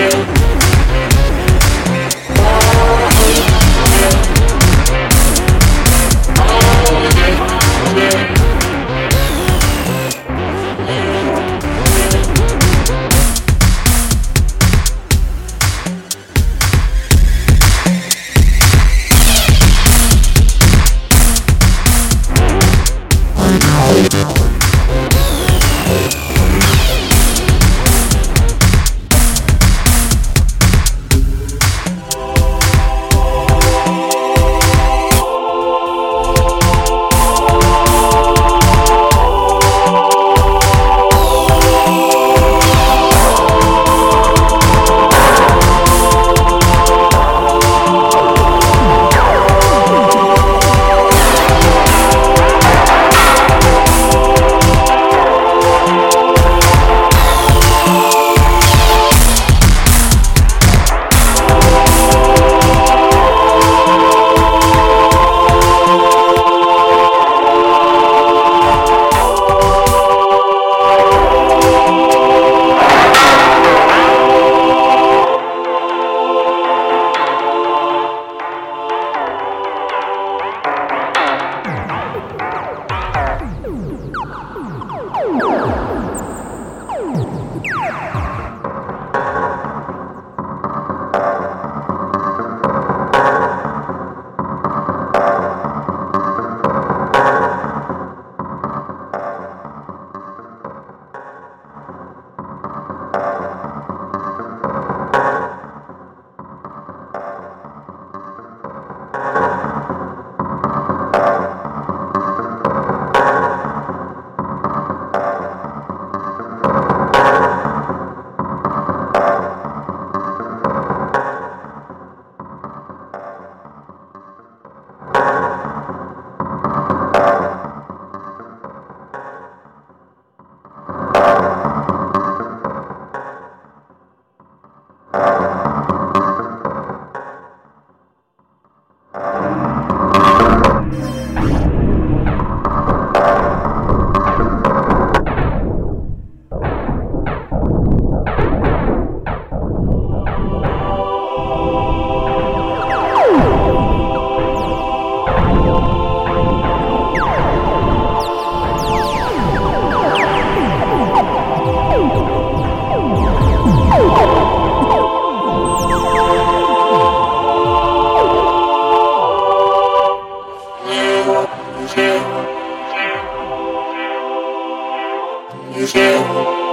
you. Thank